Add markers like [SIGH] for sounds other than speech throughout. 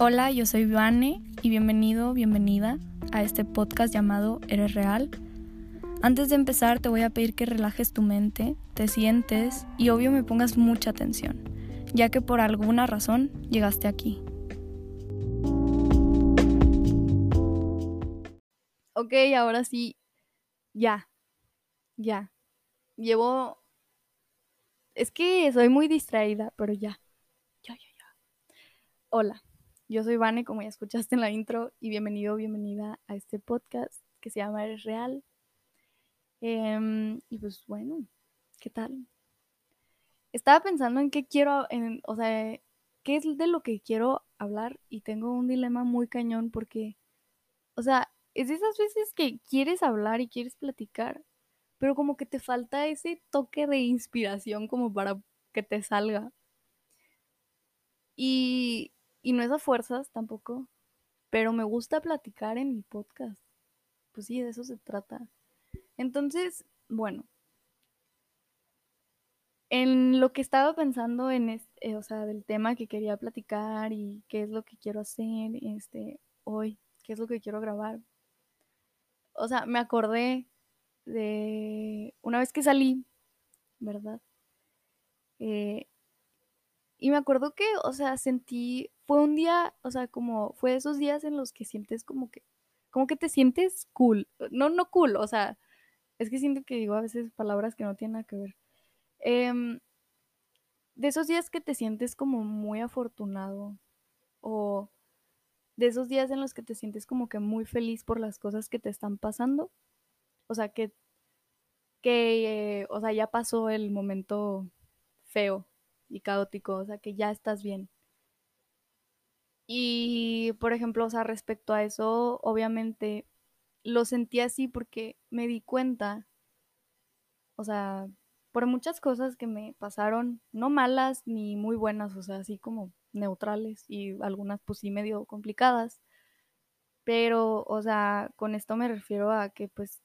Hola, yo soy Vane y bienvenido, bienvenida a este podcast llamado Eres Real. Antes de empezar te voy a pedir que relajes tu mente, te sientes y obvio me pongas mucha atención, ya que por alguna razón llegaste aquí. Ok, ahora sí, ya, ya. Llevo... Es que soy muy distraída, pero ya. Ya, ya, ya. Hola. Yo soy Vane, como ya escuchaste en la intro, y bienvenido, bienvenida a este podcast que se llama Eres Real. Em, y pues bueno, ¿qué tal? Estaba pensando en qué quiero, en, o sea, qué es de lo que quiero hablar y tengo un dilema muy cañón porque, o sea, es de esas veces que quieres hablar y quieres platicar, pero como que te falta ese toque de inspiración como para que te salga. Y y no es a fuerzas tampoco, pero me gusta platicar en mi podcast. Pues sí, de eso se trata. Entonces, bueno, en lo que estaba pensando en este, o sea, del tema que quería platicar y qué es lo que quiero hacer este hoy, qué es lo que quiero grabar. O sea, me acordé de una vez que salí, ¿verdad? Eh, y me acuerdo que, o sea, sentí, fue un día, o sea, como, fue esos días en los que sientes como que, como que te sientes cool. No, no cool, o sea, es que siento que digo a veces palabras que no tienen nada que ver. Em, de esos días que te sientes como muy afortunado o de esos días en los que te sientes como que muy feliz por las cosas que te están pasando. O sea, que, que, o sea, ya pasó el momento feo y caótico, o sea, que ya estás bien. Y, por ejemplo, o sea, respecto a eso, obviamente lo sentí así porque me di cuenta, o sea, por muchas cosas que me pasaron, no malas ni muy buenas, o sea, así como neutrales y algunas pues sí medio complicadas. Pero, o sea, con esto me refiero a que pues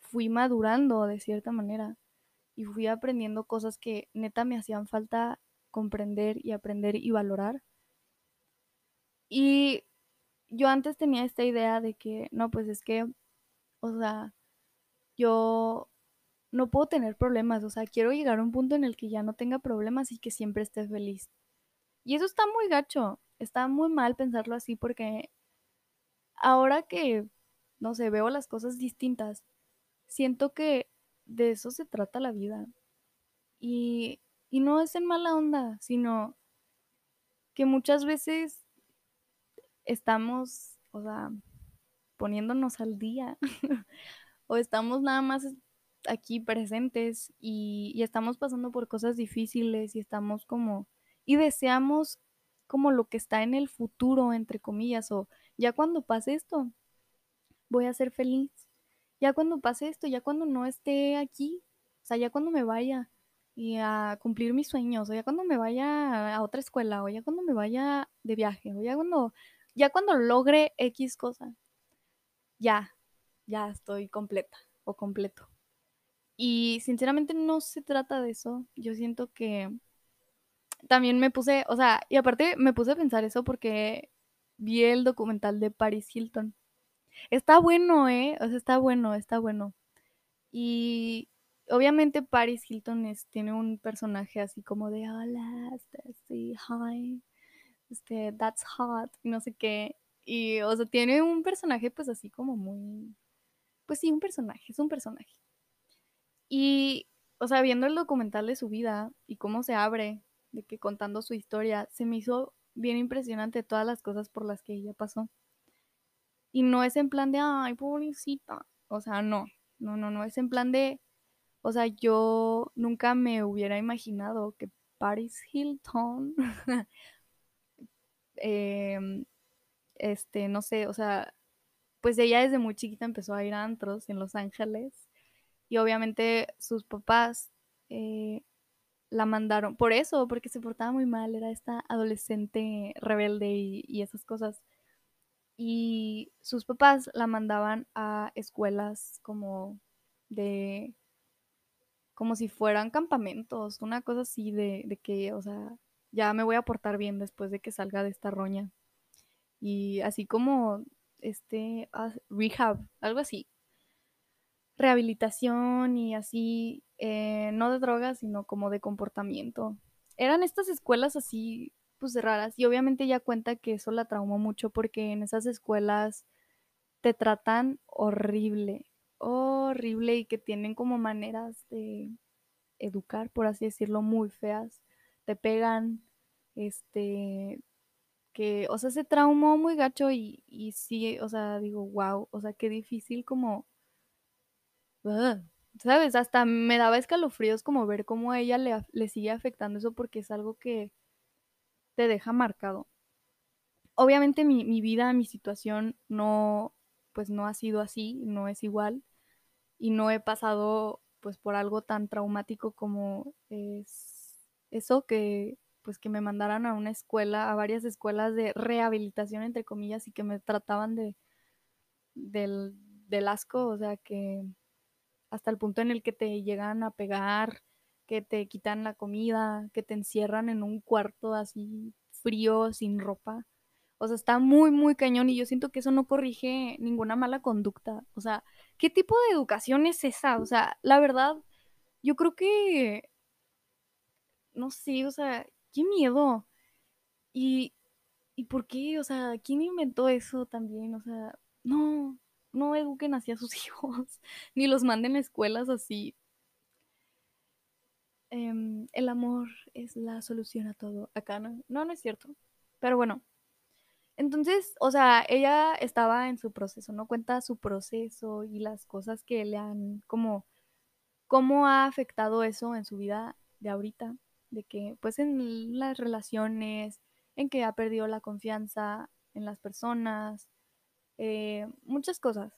fui madurando de cierta manera y fui aprendiendo cosas que neta me hacían falta comprender y aprender y valorar. Y yo antes tenía esta idea de que, no, pues es que, o sea, yo no puedo tener problemas, o sea, quiero llegar a un punto en el que ya no tenga problemas y que siempre esté feliz. Y eso está muy gacho, está muy mal pensarlo así porque ahora que, no sé, veo las cosas distintas, siento que de eso se trata la vida. Y, y no es en mala onda, sino que muchas veces estamos, o sea, poniéndonos al día [LAUGHS] o estamos nada más aquí presentes y, y, estamos pasando por cosas difíciles y estamos como, y deseamos como lo que está en el futuro, entre comillas, o ya cuando pase esto, voy a ser feliz ya cuando pase esto, ya cuando no esté aquí, o sea, ya cuando me vaya y a cumplir mis sueños, o ya cuando me vaya a otra escuela, o ya cuando me vaya de viaje, o ya cuando, ya cuando logre X cosa, ya, ya estoy completa o completo. Y sinceramente no se trata de eso. Yo siento que también me puse, o sea, y aparte me puse a pensar eso porque vi el documental de Paris Hilton. Está bueno, ¿eh? O sea, está bueno, está bueno. Y obviamente Paris Hilton es, tiene un personaje así como de, hola, este, sí, hi, este, that's hot, y no sé qué. Y, o sea, tiene un personaje pues así como muy, pues sí, un personaje, es un personaje. Y, o sea, viendo el documental de su vida y cómo se abre, de que contando su historia, se me hizo bien impresionante todas las cosas por las que ella pasó. Y no es en plan de, ay, pobrecita. O sea, no, no, no, no, es en plan de, o sea, yo nunca me hubiera imaginado que Paris Hilton, [LAUGHS] em, este, no sé, o sea, pues ella desde muy chiquita empezó a ir a antros en Los Ángeles y obviamente sus papás eh, la mandaron por eso, porque se portaba muy mal, era esta adolescente rebelde y esas cosas y sus papás la mandaban a escuelas como de como si fueran campamentos, una cosa así de, de que, o sea, ya me voy a portar bien después de que salga de esta roña. Y así como este ah, rehab, algo así. Rehabilitación y así, eh, no de drogas, sino como de comportamiento. Eran estas escuelas así, pues raras. Y obviamente ella cuenta que eso la traumó mucho porque en esas escuelas te tratan horrible, horrible y que tienen como maneras de educar, por así decirlo, muy feas. Te pegan, este, que, o sea, se traumó muy gacho y, y sí, o sea, digo, wow, o sea, qué difícil como, ¿sabes? Hasta me daba escalofríos como ver cómo a ella le, le sigue afectando eso porque es algo que te deja marcado. Obviamente mi, vida, mi situación no, pues no ha sido así, no es igual y no he pasado pues por algo tan traumático como es eso que pues que me mandaran a una escuela, a varias escuelas de rehabilitación entre comillas y que me trataban de del, del asco, o sea que hasta el punto en el que te llegan a pegar, que te quitan la comida, que te encierran en un cuarto así frío, sin ropa. O sea, está muy, muy cañón y yo siento que eso no corrige ninguna mala conducta. O sea, ¿qué tipo de educación es esa? O sea, la verdad, yo creo que, no sé, o sea, qué miedo. Y, ¿y por qué? O sea, ¿quién inventó eso también? O sea, no, no eduquen así a sus [LAUGHS] hijos, ni los manden a escuelas así. Em, el amor es la solución a todo. Acá no, no, no es cierto. Pero bueno, entonces, o sea, ella estaba en su proceso, ¿no? Cuenta su proceso y las cosas que le han, como, cómo ha afectado eso en su vida de ahorita, de que, pues, en las relaciones, en que ha perdido la confianza en las personas, eh, muchas cosas.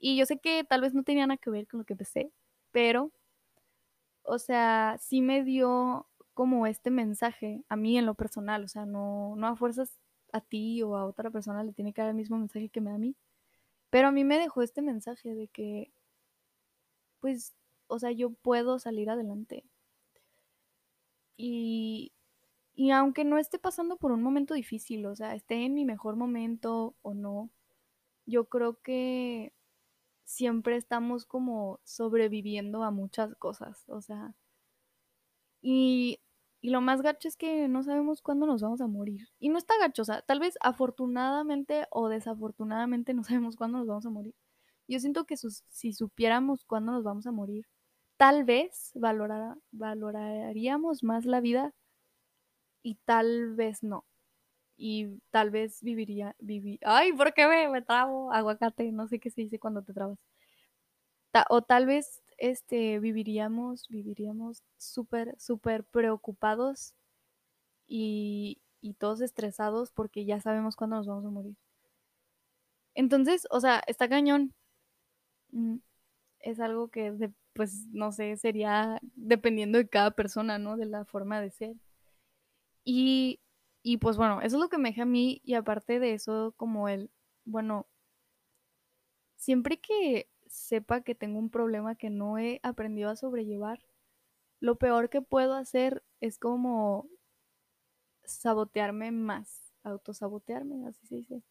Y yo sé que tal vez no tenía nada que ver con lo que empecé, pero, o sea, sí me dio como este mensaje a mí en lo personal, o sea, no, no a fuerzas a ti o a otra persona le tiene que dar el mismo mensaje que me da a mí. Pero a mí me dejó este mensaje de que, pues, o sea, yo puedo salir adelante. Y, y aunque no esté pasando por un momento difícil, o sea, esté en mi mejor momento o no, yo creo que siempre estamos como sobreviviendo a muchas cosas, o sea, y y lo más gacho es que no sabemos cuándo nos vamos a morir. Y no está gacho, o sea, tal vez afortunadamente o desafortunadamente no [LAUGHS] sabemos cuándo nos vamos a morir. Yo siento que si supiéramos cuándo nos vamos a morir, tal vez valoraríamos más la vida y tal vez no. Y tal vez viviría, viví, ay, ¿por qué me, me trabo? Aguacate, no sé qué se dice cuando te trabas. o tal vez este, viviríamos, viviríamos súper, súper preocupados y, y todos estresados porque ya sabemos cuándo nos vamos a morir. Entonces, o sea, está cañón. Mm, es algo que, pues, no sé, sería dependiendo de cada persona, ¿no? De la forma de ser. Y, y pues bueno, eso es lo que me deja a mí y aparte de eso, como el, bueno, siempre que sepa que tengo un problema que no he aprendido a sobrellevar, lo peor que puedo hacer es como sabotearme más, autosabotearme, así se dice,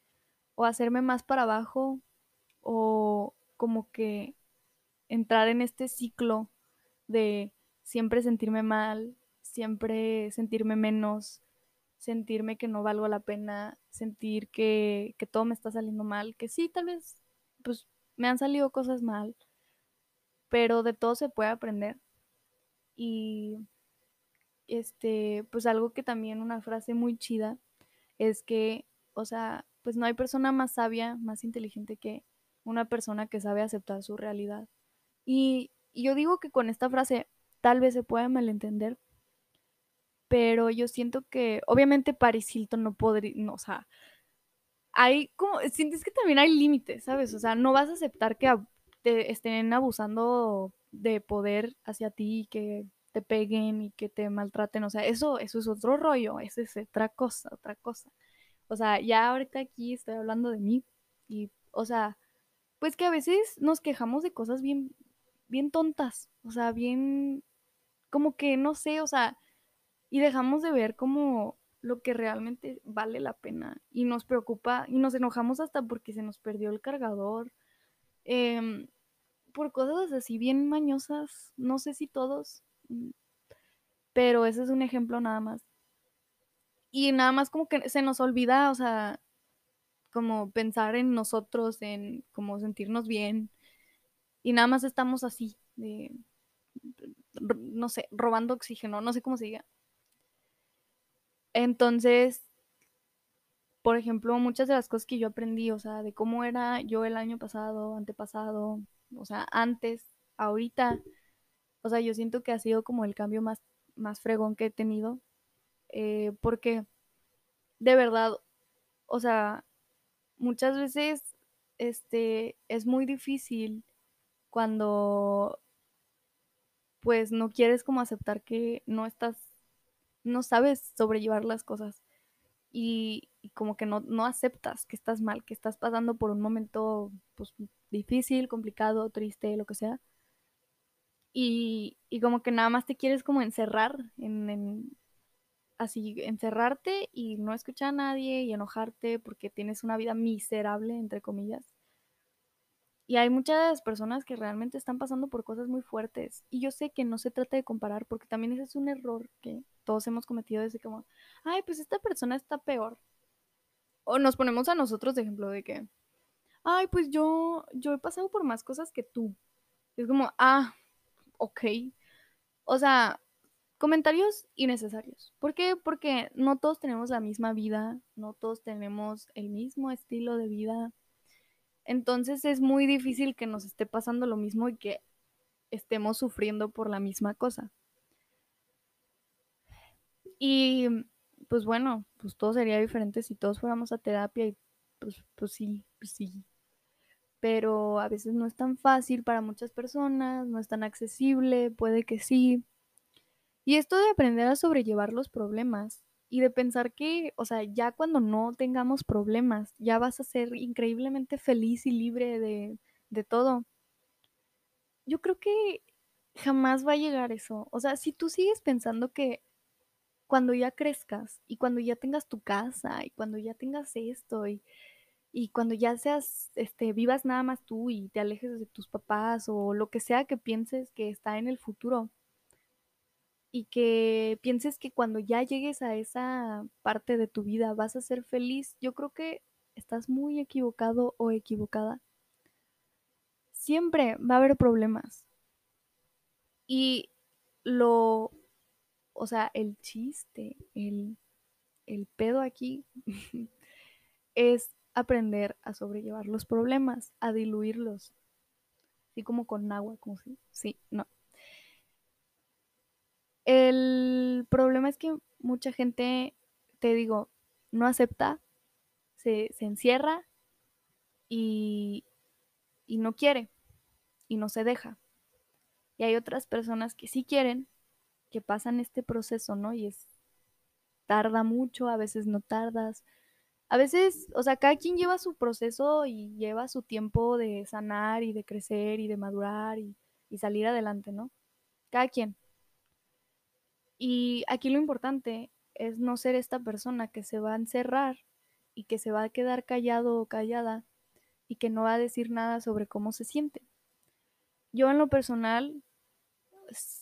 o hacerme más para abajo, o como que entrar en este ciclo de siempre sentirme mal, siempre sentirme menos, sentirme que no valgo la pena, sentir que, que todo me está saliendo mal, que sí, tal vez, pues me han salido cosas mal, pero de todo se puede aprender. Y este, pues algo que también una frase muy chida es que, o sea, pues no hay persona más sabia, más inteligente que una persona que sabe aceptar su realidad. Y, yo digo que con esta frase tal vez se pueda malentender, pero yo siento que obviamente Paris Hilton no podría, no, o sea, hay como, sientes que también hay límites, ¿sabes? O sea, no vas a aceptar que te estén abusando de poder hacia ti, que te peguen y que te maltraten, o sea, eso, eso es otro rollo, eso es otra cosa, otra cosa. O sea, ya ahorita aquí estoy hablando de mí y, o sea, pues que a veces nos quejamos de cosas bien, bien tontas, o sea, bien, como que, no sé, o sea, y dejamos de ver como lo que realmente vale la pena y nos preocupa y nos enojamos hasta porque se nos perdió el cargador. Em, por cosas así bien mañosas, no sé si todos, mm, pero ese es un ejemplo nada más. Y nada más como que se nos olvida, o sea, como pensar en nosotros, en como sentirnos bien. Y nada más estamos así, de, no sé, robando oxígeno, no sé cómo se diga. Entonces, por ejemplo, muchas de las cosas que yo aprendí, o sea, de cómo era yo el año pasado, antepasado, o sea, antes, ahorita, o sea, yo siento que ha sido como el cambio más, más fregón que he tenido, eh, porque de verdad, o sea, muchas veces, este, es muy difícil cuando, pues, no quieres como aceptar que no estás, no sabes sobrellevar las cosas y, como que no, no aceptas que estás mal, que estás pasando por un momento, pues, difícil, complicado, triste, lo que sea. Y, y como que nada más te quieres como encerrar en, en, así encerrarte y no escuchar a nadie y enojarte porque tienes una vida miserable, entre comillas. Y hay muchas personas que realmente están pasando por cosas muy fuertes. Y yo sé que no se trata de comparar, porque también ese es un error que todos hemos cometido desde como, ay, pues esta persona está peor. O nos ponemos a nosotros de ejemplo de que, ay, pues yo, yo he pasado por más cosas que tú. Es como, ah, ok. O sea, comentarios innecesarios. ¿Por qué? Porque no todos tenemos la misma vida, no todos tenemos el mismo estilo de vida. Entonces es muy difícil que nos esté pasando lo mismo y que estemos sufriendo por la misma cosa. Y pues bueno, pues todo sería diferente si todos fuéramos a terapia y pues, pues sí, pues sí. Pero a veces no es tan fácil para muchas personas, no es tan accesible, puede que sí. Y esto de aprender a sobrellevar los problemas y de pensar que, o sea, ya cuando no tengamos problemas, ya vas a ser increíblemente feliz y libre de, de todo. Yo creo que jamás va a llegar eso. O sea, si tú sigues pensando que cuando ya crezcas y cuando ya tengas tu casa y cuando ya tengas esto y, y cuando ya seas, este, vivas nada más tú y te alejes de tus papás o lo que sea que pienses que está en el futuro, y que pienses que cuando ya llegues a esa parte de tu vida vas a ser feliz, yo creo que estás muy equivocado o equivocada. Siempre va a haber problemas. Y lo, o sea, el chiste, el, el pedo aquí [LAUGHS] es aprender a sobrellevar los problemas, a diluirlos. Así como con agua, como si, sí, no. El problema es que mucha gente, te digo, no acepta, se, se encierra y, y no quiere y no se deja. Y hay otras personas que sí quieren, que pasan este proceso, ¿no? Y es, tarda mucho, a veces no tardas. A veces, o sea, cada quien lleva su proceso y lleva su tiempo de sanar y de crecer y de madurar y, y salir adelante, ¿no? Cada quien. Y aquí lo importante es no ser esta persona que se va a encerrar y que se va a quedar callado o callada y que no va a decir nada sobre cómo se siente. Yo en lo personal,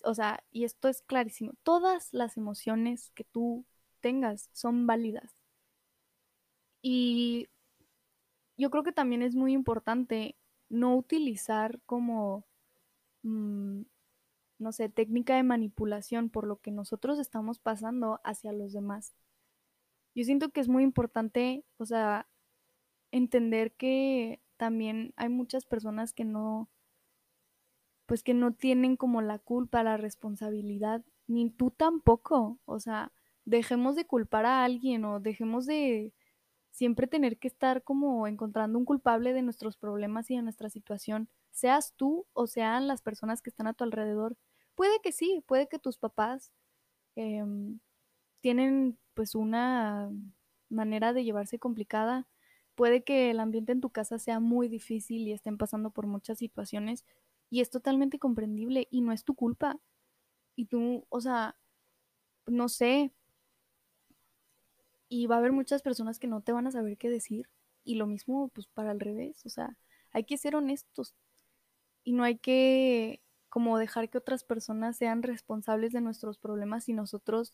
o sea, y esto es clarísimo, todas las emociones que tú tengas son válidas. Y yo creo que también es muy importante no utilizar como mmm, no sé, técnica de manipulación por lo que nosotros estamos pasando hacia los demás. Yo siento que es muy importante, o sea, entender que también hay muchas personas que no, pues que no tienen como la culpa, la responsabilidad, ni tú tampoco. O sea, dejemos de culpar a alguien o dejemos de siempre tener que estar como encontrando un culpable de nuestros problemas y de nuestra situación, seas tú o sean las personas que están a tu alrededor. Puede que sí, puede que tus papás eh, tienen pues una manera de llevarse complicada, puede que el ambiente en tu casa sea muy difícil y estén pasando por muchas situaciones y es totalmente comprendible y no es tu culpa. Y tú, o sea, no sé, y va a haber muchas personas que no te van a saber qué decir. Y lo mismo, pues para el revés, o sea, hay que ser honestos y no hay que como dejar que otras personas sean responsables de nuestros problemas si nosotros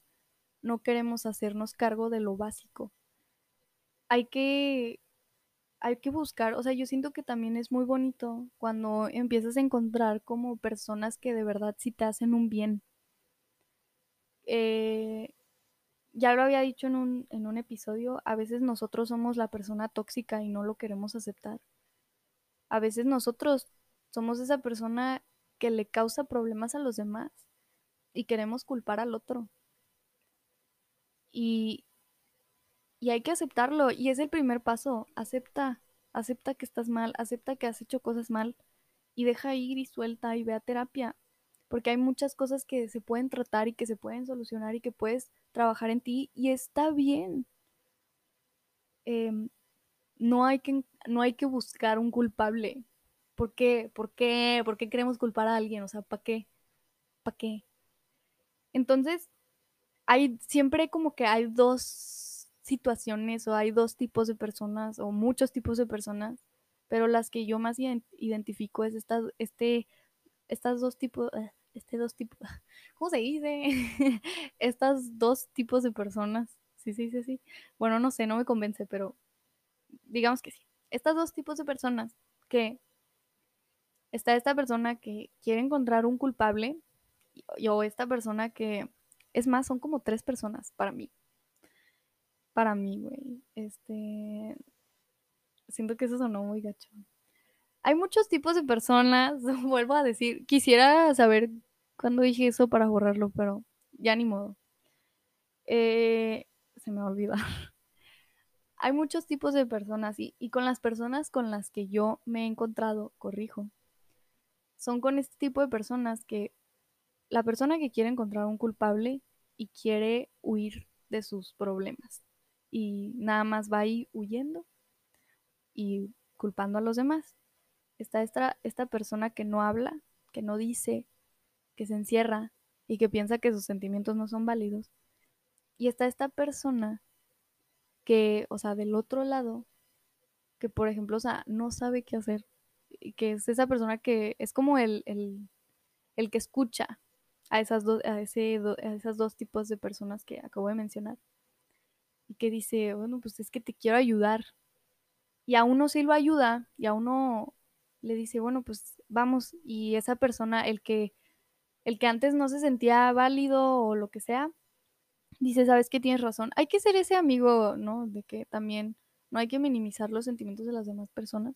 no queremos hacernos cargo de lo básico. Hay que hay que buscar, o sea, yo siento que también es muy bonito cuando empiezas a encontrar como personas que de verdad sí te hacen un bien. Eh, ya lo había dicho en un, en un episodio, a veces nosotros somos la persona tóxica y no lo queremos aceptar. A veces nosotros somos esa persona que le causa problemas a los demás y queremos culpar al otro. Y, y hay que aceptarlo. Y es el primer paso. Acepta, acepta que estás mal, acepta que has hecho cosas mal y deja ir y suelta y ve a terapia. Porque hay muchas cosas que se pueden tratar y que se pueden solucionar y que puedes trabajar en ti y está bien. Em, no, hay que, no hay que buscar un culpable. ¿Por qué? ¿Por qué? ¿Por qué queremos culpar a alguien? O sea, ¿para qué? ¿Para qué? Entonces, hay siempre como que hay dos situaciones o hay dos tipos de personas o muchos tipos de personas, pero las que yo más identifico es estas, este, estas dos tipos, eh, este dos tipos, ¿cómo se dice? [LAUGHS] estas dos tipos de personas. Sí, sí, sí, sí. Bueno, no sé, no me convence, pero digamos que sí. Estas dos tipos de personas que está esta persona que quiere encontrar un culpable y, o esta persona que es más, son como tres personas para mí. Para mí, güey. Este. Siento que eso sonó muy gacho. Hay muchos tipos de personas, [LAUGHS] vuelvo a decir. Quisiera saber cuándo dije eso para borrarlo, pero ya ni modo. Eh, se me va a olvidar. [LAUGHS] Hay muchos tipos de personas y, y con las personas con las que yo me he encontrado, corrijo, son con este tipo de personas que la persona que quiere encontrar un culpable y quiere huir de sus problemas. Y nada más va ahí huyendo y culpando a los demás. Está esta, esta persona que no habla, que no dice, que se encierra y que piensa que sus sentimientos no son válidos. Y está esta persona que, o sea, del otro lado, que por ejemplo, o sea, no sabe qué hacer. Que es esa persona que es como el, el, el que escucha, a, esas a, ese a esas dos tipos de personas que acabo de mencionar. Y que dice, bueno, pues es que te quiero ayudar. Y a uno sí lo ayuda y a uno le dice, bueno, pues vamos. Y esa persona, el que, el que antes no se sentía válido o lo que sea, dice, sabes que tienes razón. Hay que ser ese amigo, ¿no? De que también no hay que minimizar los sentimientos de las demás personas.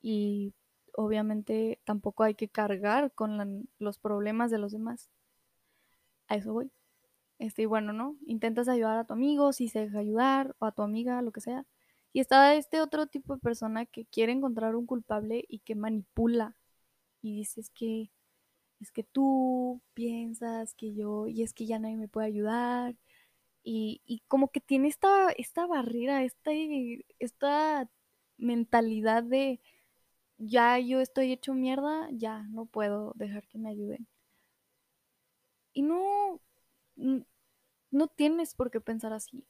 Y obviamente tampoco hay que cargar con los problemas de los demás. A eso voy. Este, y bueno, ¿no? Intentas ayudar a tu amigo, si se deja ayudar, o a tu amiga, lo que sea. Y está este otro tipo de persona que quiere encontrar un culpable y que manipula. Y dices que es que tú piensas que yo, y es que ya nadie me puede ayudar. Y, y como que tiene esta, esta barrera, esta, esta mentalidad de ya yo estoy hecho mierda, ya no puedo dejar que me ayuden. Y no, no tienes por qué pensar así.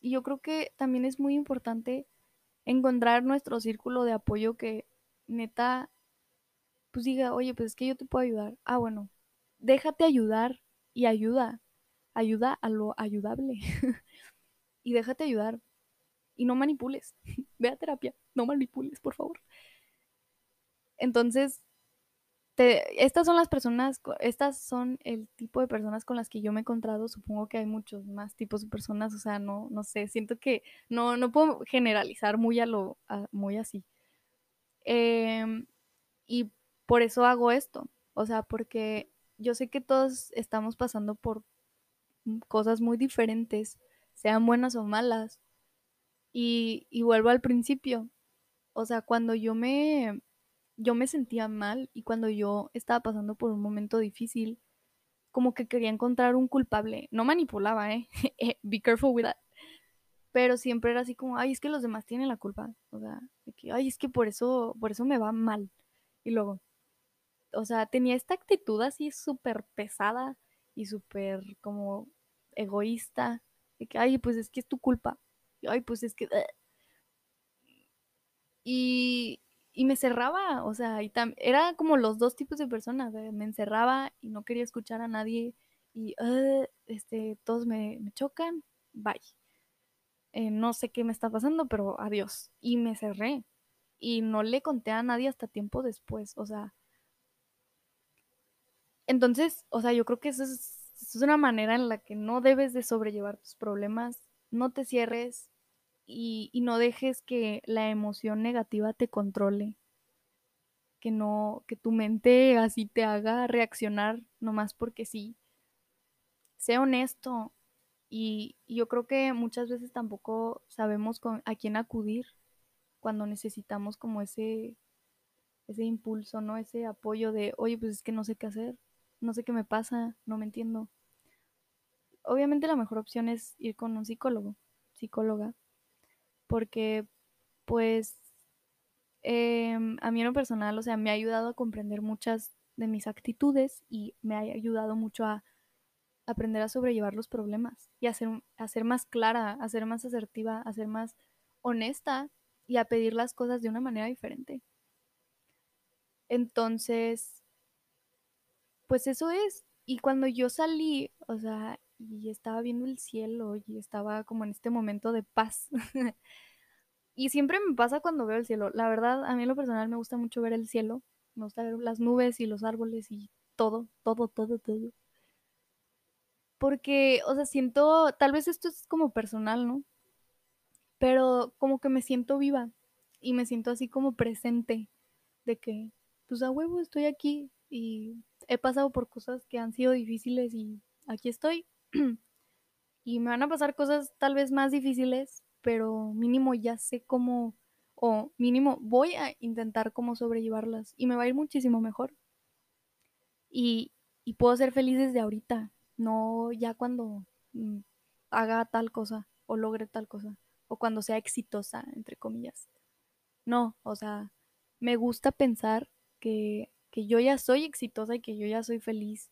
Y yo creo que también es muy importante encontrar nuestro círculo de apoyo que neta, pues diga, oye, pues es que yo te puedo ayudar. Ah, bueno, déjate ayudar y ayuda. Ayuda a lo ayudable. [LAUGHS] y déjate ayudar. Y no manipules. [LAUGHS] Ve a terapia. No manipules, por favor. Entonces, estas son las personas, estas son el tipo de personas con las que yo me he encontrado. Supongo que hay muchos más tipos de personas, o sea, no, no sé, siento que no, no puedo generalizar muy a lo, muy así. Em, y por eso hago esto, o sea, porque yo sé que todos estamos pasando por cosas muy diferentes, sean buenas o malas. Y, y vuelvo al principio, o sea, cuando yo me yo me sentía mal y cuando yo estaba pasando por un momento difícil, como que quería encontrar un culpable. No manipulaba, ¿eh? [LAUGHS] eh be careful with that. Pero siempre era así como, ay, es que los demás tienen la culpa. O sea, de que, ay, es que por eso, por eso me va mal. Y luego, o sea, tenía esta actitud así súper pesada y súper como egoísta, de que, ay, pues es que es tu culpa, ay, pues es que... Eh". Y, y me cerraba, o sea, y era como los dos tipos de personas, me encerraba y no quería escuchar a nadie y ah, este, todos me, chocan, bye. Eh, no sé qué me está pasando, pero adiós. Y me cerré y no le conté a nadie hasta tiempo después, o sea. Entonces, o sea, yo creo que eso es, es una manera en la que no debes de sobrellevar tus problemas, no te cierres y, no dejes que la emoción negativa te controle que no, que tu mente así te haga reaccionar nomás porque sí. Sé honesto y, yo creo que muchas veces tampoco sabemos a quién acudir cuando necesitamos como ese, ese impulso, ¿no? Ese apoyo de, oye, pues es que no sé qué hacer, no sé qué me pasa, no me entiendo. Obviamente la mejor opción es ir con un psicólogo, psicóloga, porque pues em, a mí en lo personal, o sea, me ha ayudado a comprender muchas de mis actitudes y me ha ayudado mucho a aprender a sobrellevar los problemas y a ser, a ser más clara, a ser más asertiva, a ser más honesta y a pedir las cosas de una manera diferente. Entonces, pues eso es. Y cuando yo salí, o sea, y estaba viendo el cielo y estaba como en este momento de paz. [LAUGHS] y siempre me pasa cuando veo el cielo. La verdad, a mí en lo personal me gusta mucho ver el cielo. Me gusta ver las nubes y los árboles y todo, todo, todo, todo. Porque, o sea, siento, tal vez esto es como personal, ¿no? Pero como que me siento viva y me siento así como presente de que, pues a huevo estoy aquí y he pasado por cosas que han sido difíciles y aquí estoy. [CLEARS THROAT] y me van a pasar cosas tal vez más difíciles, pero mínimo ya sé cómo, o mínimo voy a intentar cómo sobrellevarlas y me va a ir muchísimo mejor. Y, y puedo ser feliz desde ahorita, no ya cuando mm, haga tal cosa o logre tal cosa, o cuando sea exitosa, entre comillas. No, o sea, me gusta pensar que, que yo ya soy exitosa y que yo ya soy feliz,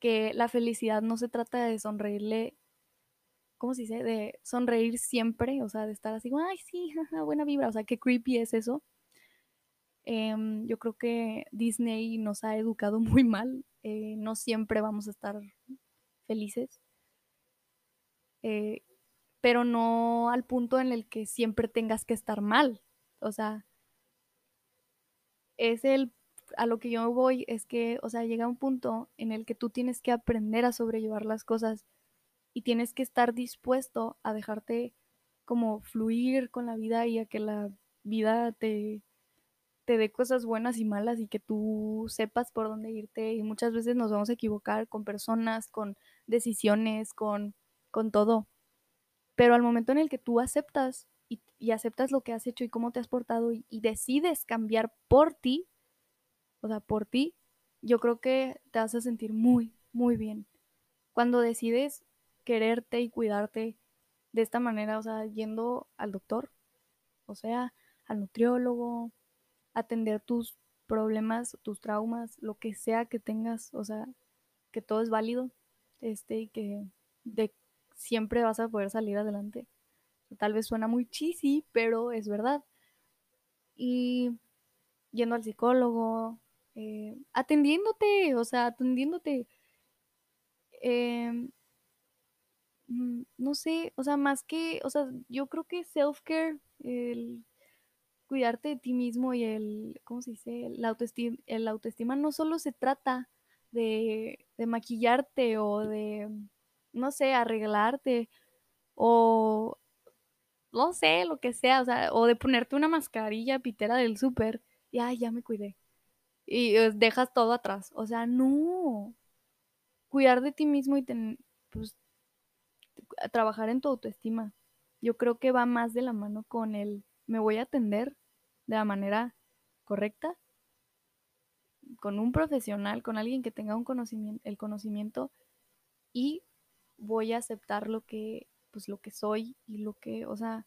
que la felicidad no se trata de sonreírle, ¿cómo se dice? De sonreír siempre, o sea, de estar así, ay, sí, [LAUGHS] buena vibra, o sea, qué creepy es eso. Em, yo creo que Disney nos ha educado [LAUGHS] muy mal, eh, no siempre vamos a estar felices, eh, pero no al punto en el que siempre tengas que estar mal, o sea, es el, a lo que yo voy es que, o sea, llega un punto en el que tú tienes que aprender a sobrellevar las cosas y tienes que estar dispuesto a dejarte como fluir con la vida y a que la vida te, te dé cosas buenas y malas y que tú sepas por dónde irte y muchas veces nos vamos a equivocar con personas, con decisiones, con, con todo. Pero al momento en el que tú aceptas y, aceptas lo que has hecho y cómo te has portado y, decides cambiar por ti, o sea, por ti, yo creo que te a sentir muy, muy bien. Cuando decides quererte y cuidarte de esta manera, o sea, yendo al doctor, o sea, al nutriólogo, atender tus problemas, tus traumas, lo que sea que tengas, o sea, que todo es válido, este, y que de siempre vas a poder salir adelante. Tal vez suena muy cheesy, pero es verdad. Y yendo al psicólogo, eh, atendiéndote, o sea, atendiéndote. Em, mm, no sé, o sea, más que, o sea, yo creo que self-care, el cuidarte de ti mismo y el, ¿cómo se dice? El autoestima, el autoestima no solo se trata de, maquillarte o de, no sé, arreglarte o no sé, lo que sea, o sea, o de ponerte una mascarilla pitera del súper y ay, ya me cuidé. Y eh, dejas todo atrás. O sea, no. Cuidar de ti mismo y pues, trabajar en tu autoestima. Yo creo que va más de la mano con el me voy a atender de la manera correcta con un profesional, con alguien que tenga un el conocimiento y voy a aceptar lo que pues lo que soy y lo que, o sea,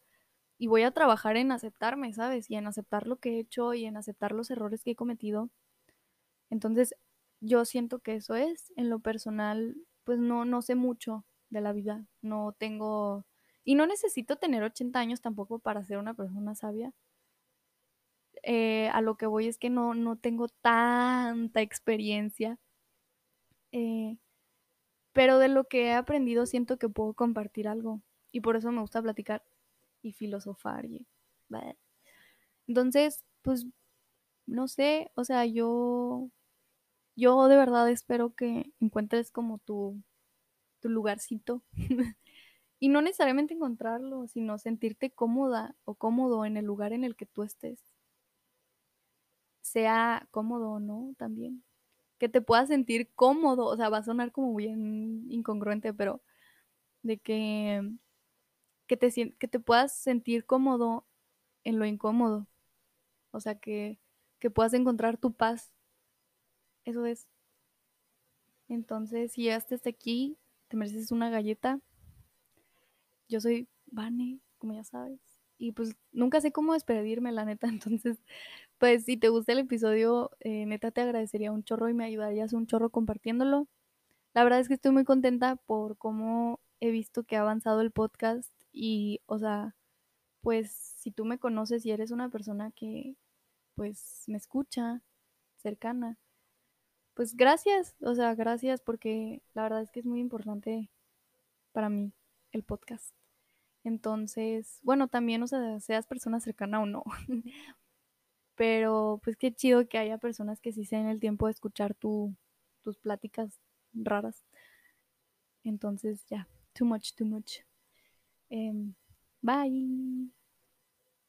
y voy a trabajar en aceptarme, ¿sabes? Y en aceptar lo que he hecho y en aceptar los errores que he cometido. Entonces, yo siento que eso es, en lo personal, pues no, no sé mucho de la vida, no tengo, y no necesito tener 80 años tampoco para ser una persona sabia. Eh, a lo que voy es que no, no tengo tanta experiencia, eh, pero de lo que he aprendido siento que puedo compartir algo y por eso me gusta platicar y filosofar. Y, entonces, pues, no sé, o sea, yo, yo de verdad espero que encuentres como tu, tu lugarcito. [LAUGHS] y no necesariamente encontrarlo, sino sentirte cómoda o cómodo en el lugar en el que tú estés. Sea cómodo o no, también. Que te puedas sentir cómodo, o sea, va a sonar como bien incongruente, pero de que, que, te, que te puedas sentir cómodo en lo incómodo. O sea, que, que puedas encontrar tu paz. Eso es. Entonces, si llegaste hasta aquí, te mereces una galleta. Yo soy Vane, como ya sabes. Y pues nunca sé cómo despedirme, la neta. [LAUGHS] Entonces, pues si te gusta el episodio, eh, neta te agradecería un chorro y me ayudarías un chorro compartiéndolo. La verdad es que estoy muy contenta por cómo he visto que ha avanzado el podcast y, o sea, pues si tú me conoces y eres una persona que pues me escucha cercana, pues gracias, o sea, gracias porque la verdad es que es muy importante para mí el podcast. Entonces, bueno, también, o sea, seas persona cercana o no. [LAUGHS] Pero pues qué chido que haya personas que sí se den el tiempo de escuchar tu, tus pláticas raras. Entonces, ya, too much, too much. Um, bye.